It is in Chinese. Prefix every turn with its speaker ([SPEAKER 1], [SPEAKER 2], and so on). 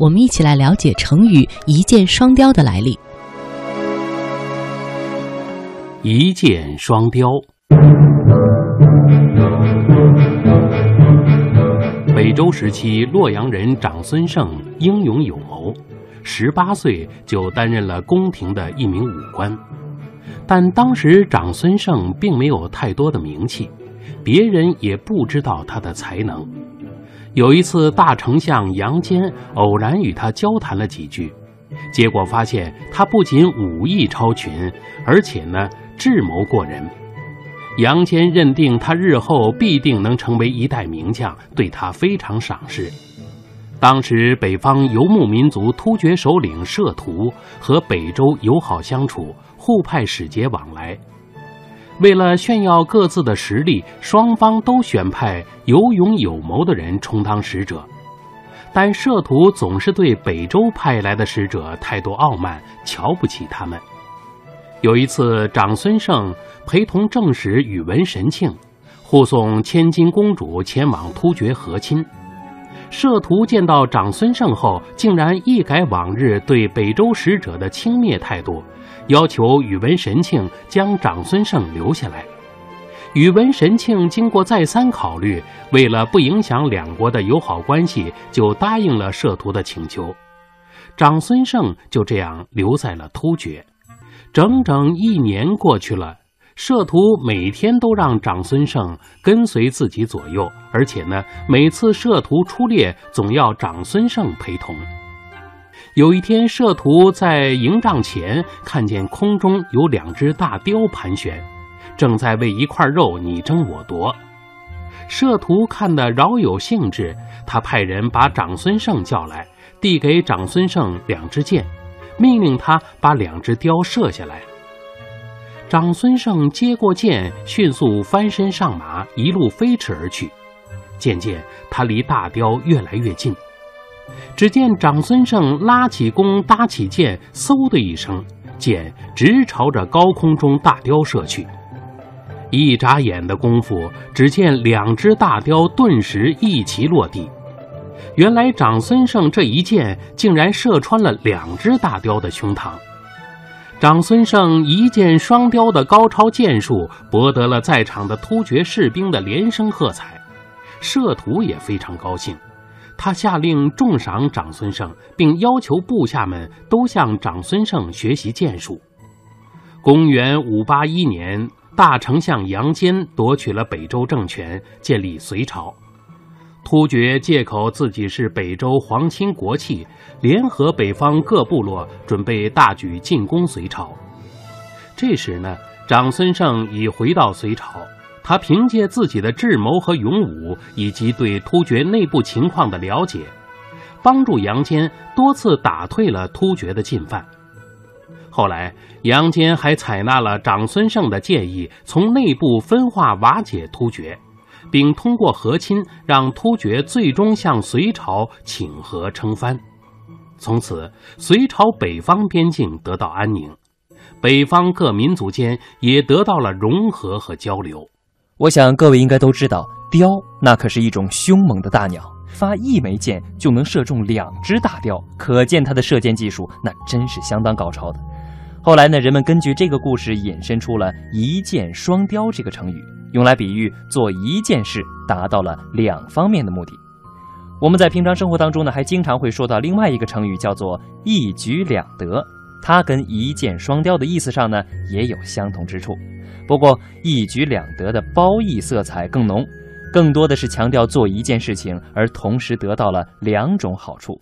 [SPEAKER 1] 我们一起来了解成语“一箭双雕”的来历。
[SPEAKER 2] 一箭双雕。北周时期，洛阳人长孙晟英勇有谋，十八岁就担任了宫廷的一名武官。但当时长孙晟并没有太多的名气，别人也不知道他的才能。有一次，大丞相杨坚偶然与他交谈了几句，结果发现他不仅武艺超群，而且呢智谋过人。杨坚认定他日后必定能成为一代名将，对他非常赏识。当时北方游牧民族突厥首领摄图和北周友好相处，互派使节往来。为了炫耀各自的实力，双方都选派有勇有谋的人充当使者。但摄图总是对北周派来的使者态度傲慢，瞧不起他们。有一次，长孙晟陪同正使宇文神庆护送千金公主前往突厥和亲。摄图见到长孙晟后，竟然一改往日对北周使者的轻蔑态度，要求宇文神庆将长孙晟留下来。宇文神庆经过再三考虑，为了不影响两国的友好关系，就答应了摄图的请求。长孙晟就这样留在了突厥。整整一年过去了，摄图每天都让长孙晟跟随自己左右，而且呢，每次摄图出猎总要长孙晟陪同。有一天，摄图在营帐前看见空中有两只大雕盘旋，正在为一块肉你争我夺。摄图看得饶有兴致，他派人把长孙晟叫来，递给长孙晟两支箭。命令他把两只雕射下来。长孙晟接过箭，迅速翻身上马，一路飞驰而去。渐渐，他离大雕越来越近。只见长孙晟拉起弓，搭起箭，嗖的一声，箭直朝着高空中大雕射去。一眨眼的功夫，只见两只大雕顿时一齐落地。原来长孙晟这一箭竟然射穿了两只大雕的胸膛。长孙晟一箭双雕的高超箭术博得了在场的突厥士兵的连声喝彩，摄图也非常高兴，他下令重赏长孙晟，并要求部下们都向长孙晟学习剑术。公元五八一年，大丞相杨坚夺取了北周政权，建立隋朝。突厥借口自己是北周皇亲国戚，联合北方各部落，准备大举进攻隋朝。这时呢，长孙晟已回到隋朝，他凭借自己的智谋和勇武，以及对突厥内部情况的了解，帮助杨坚多次打退了突厥的进犯。后来，杨坚还采纳了长孙晟的建议，从内部分化瓦解突厥。并通过和亲，让突厥最终向隋朝请和称藩。从此，隋朝北方边境得到安宁，北方各民族间也得到了融合和交流。
[SPEAKER 3] 我想各位应该都知道，雕那可是一种凶猛的大鸟，发一枚箭就能射中两只大雕，可见它的射箭技术那真是相当高超的。后来呢，人们根据这个故事引申出了一箭双雕这个成语。用来比喻做一件事达到了两方面的目的。我们在平常生活当中呢，还经常会说到另外一个成语，叫做一举两得。它跟一箭双雕的意思上呢，也有相同之处。不过一举两得的褒义色彩更浓，更多的是强调做一件事情而同时得到了两种好处。